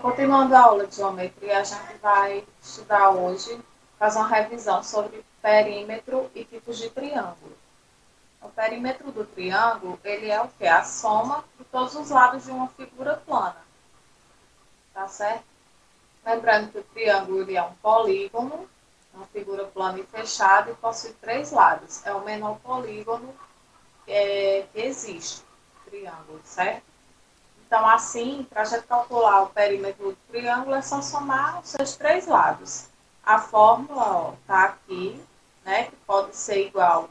Continuando a aula de geometria, a gente vai estudar hoje, fazer uma revisão sobre perímetro e tipos de triângulo. O perímetro do triângulo, ele é o que? A soma de todos os lados de uma figura plana. Tá certo? Lembrando que o triângulo é um polígono, uma figura plana e fechada e possui três lados. É o menor polígono é, que existe, triângulo, certo? Então, assim, para a gente calcular o perímetro do triângulo, é só somar os seus três lados. A fórmula está aqui, né, que pode ser igual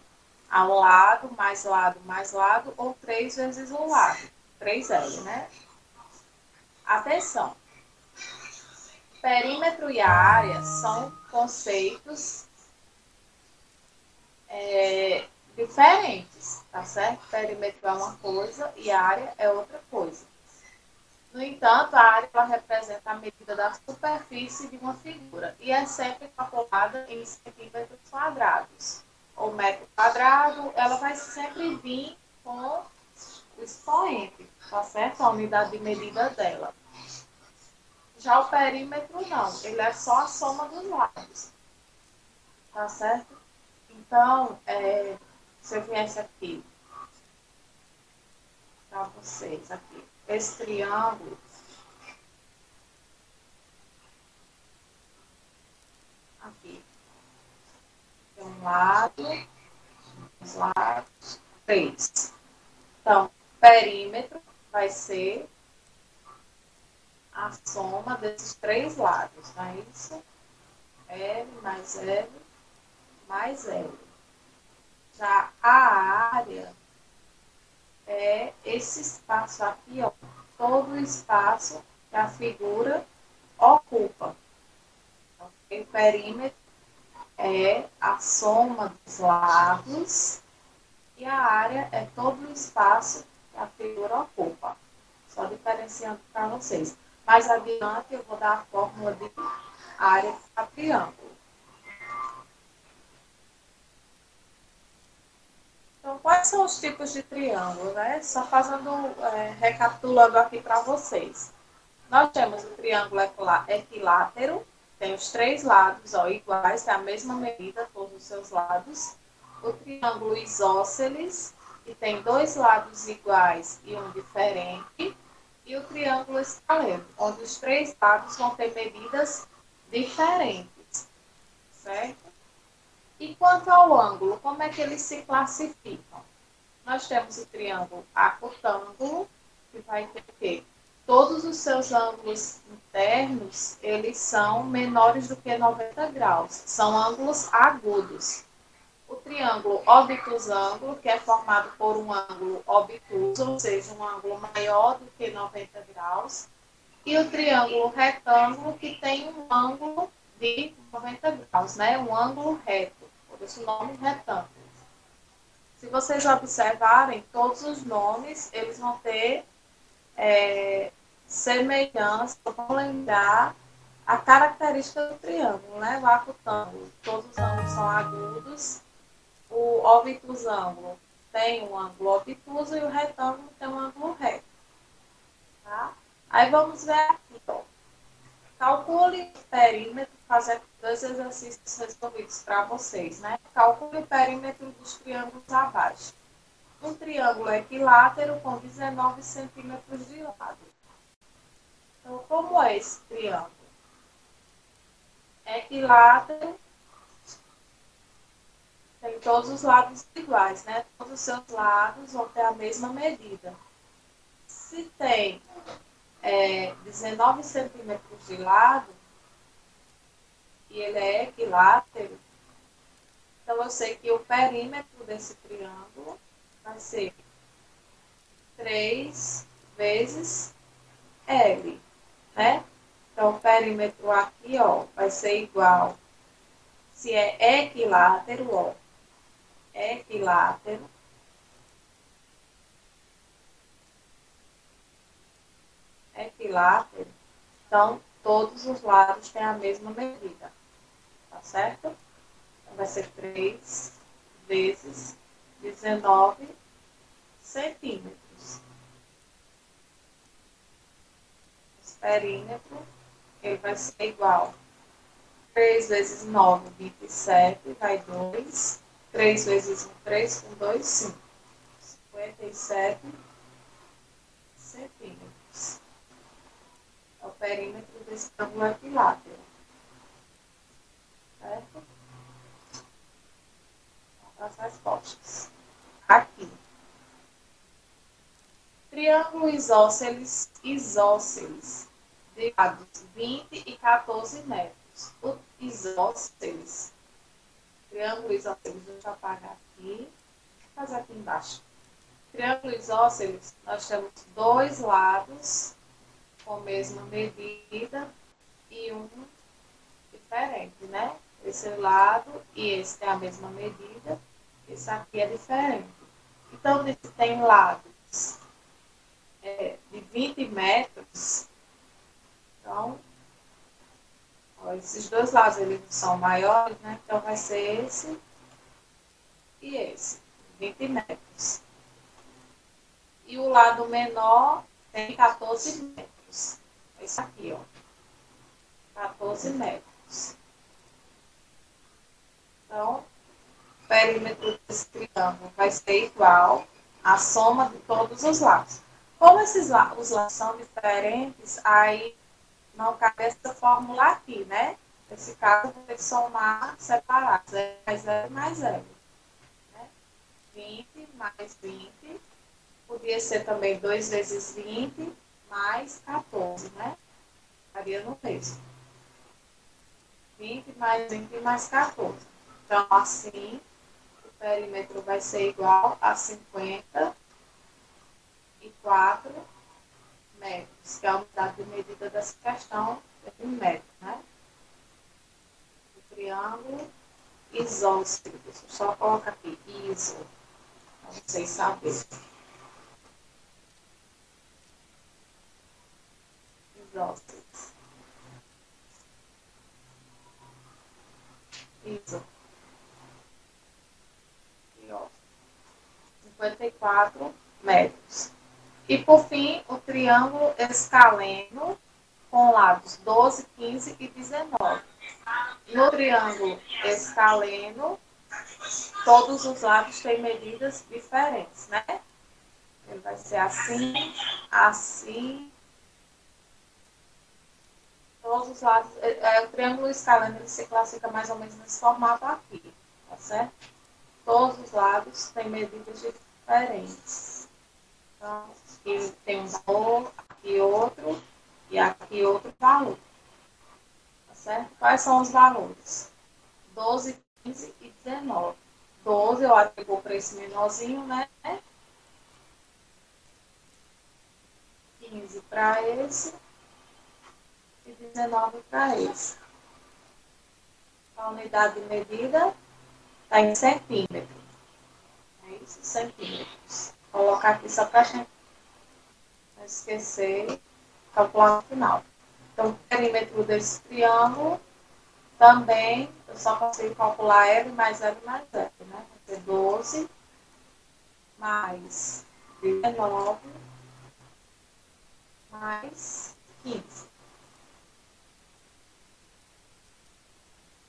a um lado, mais lado, mais lado, ou 3 vezes o lado. 3L, né? Atenção! Perímetro e área são conceitos é, diferentes, tá certo? Perímetro é uma coisa e área é outra coisa. No entanto, a área representa a medida da superfície de uma figura e é sempre calculada em centímetros quadrados. Ou metro quadrado, ela vai sempre vir com o expoente, tá certo? A unidade de medida dela. Já o perímetro não, ele é só a soma dos lados. Tá certo? Então, é, se eu viesse aqui para vocês aqui, esse triângulo aqui tem um lado, dois lados, três. Então, perímetro vai ser a soma desses três lados, não é isso? L mais L mais L. Já a área é esse espaço aqui, ó, todo o espaço que a figura ocupa. O perímetro é a soma dos lados e a área é todo o espaço que a figura ocupa. Só diferenciando para vocês. Mais adiante eu vou dar a fórmula de área para triângulo. Então, quais são os tipos de triângulo, né? Só fazendo, é, recapitulando aqui para vocês. Nós temos o triângulo equilátero, tem os três lados ó, iguais, tem a mesma medida, todos os seus lados. O triângulo isósceles, que tem dois lados iguais e um diferente e o triângulo escaleno, onde os três lados vão ter medidas diferentes, certo? E quanto ao ângulo, como é que eles se classificam? Nós temos o triângulo acotângulo, que vai ter que todos os seus ângulos internos, eles são menores do que 90 graus, são ângulos agudos. O triângulo obtusângulo, que é formado por um ângulo obtuso, ou seja, um ângulo maior do que 90 graus, e o triângulo retângulo, que tem um ângulo de 90 graus, né? um ângulo reto, por isso o nome retângulo. Se vocês observarem, todos os nomes, eles vão ter é, semelhança, vão lembrar a característica do triângulo, né? O acutângulo. Todos os ângulos são agudos o obtusângulo tem um ângulo obtuso e o retângulo tem um ângulo reto. Tá? Aí vamos ver aqui, ó. Calcule o perímetro, fazer dois exercícios resolvidos para vocês, né? Calcule o perímetro dos triângulos abaixo. Um triângulo equilátero com 19 centímetros de lado. Então, como é esse triângulo? Equilátero tem todos os lados iguais, né? Todos os seus lados vão ter a mesma medida. Se tem é, 19 centímetros de lado e ele é equilátero, então eu sei que o perímetro desse triângulo vai ser 3 vezes L, né? Então, o perímetro aqui, ó, vai ser igual, se é equilátero, ó, equilátero. Equilátero. Então, todos os lados têm a mesma medida. Tá certo? Então, vai ser 3 vezes 19 centímetros. perímetro, ele vai ser igual 3 vezes 9, 27, vai 2. 3 vezes 1, 3, com 2, 5. 57 centímetros. É o perímetro desse ângulo equilátero. Certo? As respostas. Aqui. Triângulo isósceles, isósceles, de lados 20 e 14 metros. O isósceles, triângulo isósceles, deixa eu apagar aqui, fazer aqui embaixo. Triângulo isósceles, nós temos dois lados com a mesma medida e um diferente, né? Esse lado e esse tem a mesma medida, esse aqui é diferente. Então, tem lados é, de 20 metros, então, ó, esses dois lados eles são maiores, né? Então, vai ser esse e esse, 20 metros. E o lado menor tem 14 metros. Esse aqui, ó. 14 metros. Então, perímetro desse triângulo vai ser igual à soma de todos os lados. Como esses lados, os são diferentes, aí não cabe essa fórmula aqui, né? Nesse caso, vou ter que somar separados. É mais zero mais zero. Né? 20 mais 20. Podia ser também 2 vezes 20 mais 14, né? Estaria no mesmo. 20 mais 20 mais 14. Então, assim, perímetro vai ser igual a 50 4 metros, que é a unidade de medida dessa questão, é um metro, né? O triângulo isósceles. Só colocar aqui, iso, para vocês saberem. Isósceles. Iso. 54 metros. E, por fim, o triângulo escaleno com lados 12, 15 e 19. No triângulo escaleno, todos os lados têm medidas diferentes, né? Ele vai ser assim, assim. Todos os lados. É, é, o triângulo escaleno ele se classifica mais ou menos nesse formato aqui, tá certo? Todos os lados têm medidas diferentes. Então, aqui tem um valor, aqui outro e aqui outro valor. Tá certo? Quais são os valores? 12, 15 e 19. 12 eu atribuo para esse menorzinho, né? 15 para esse e 19 para esse. A unidade de medida está em centímetros. Centímetros. Vou colocar aqui só para a gente esquecer, calcular no final. Então, o perímetro desse triângulo também, eu só consigo calcular L mais L mais L, né? Vai ser 12 mais 19 mais 15.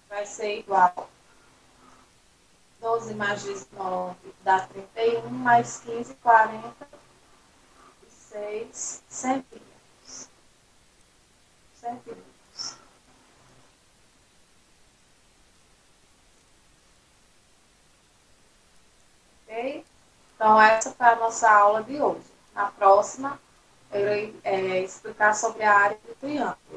Vai ser igual 12 mais 19 dá 31, mais 15, 40 6 centímetros. Centímetros. Ok? Então, essa foi a nossa aula de hoje. Na próxima, eu irei é, explicar sobre a área do triângulo.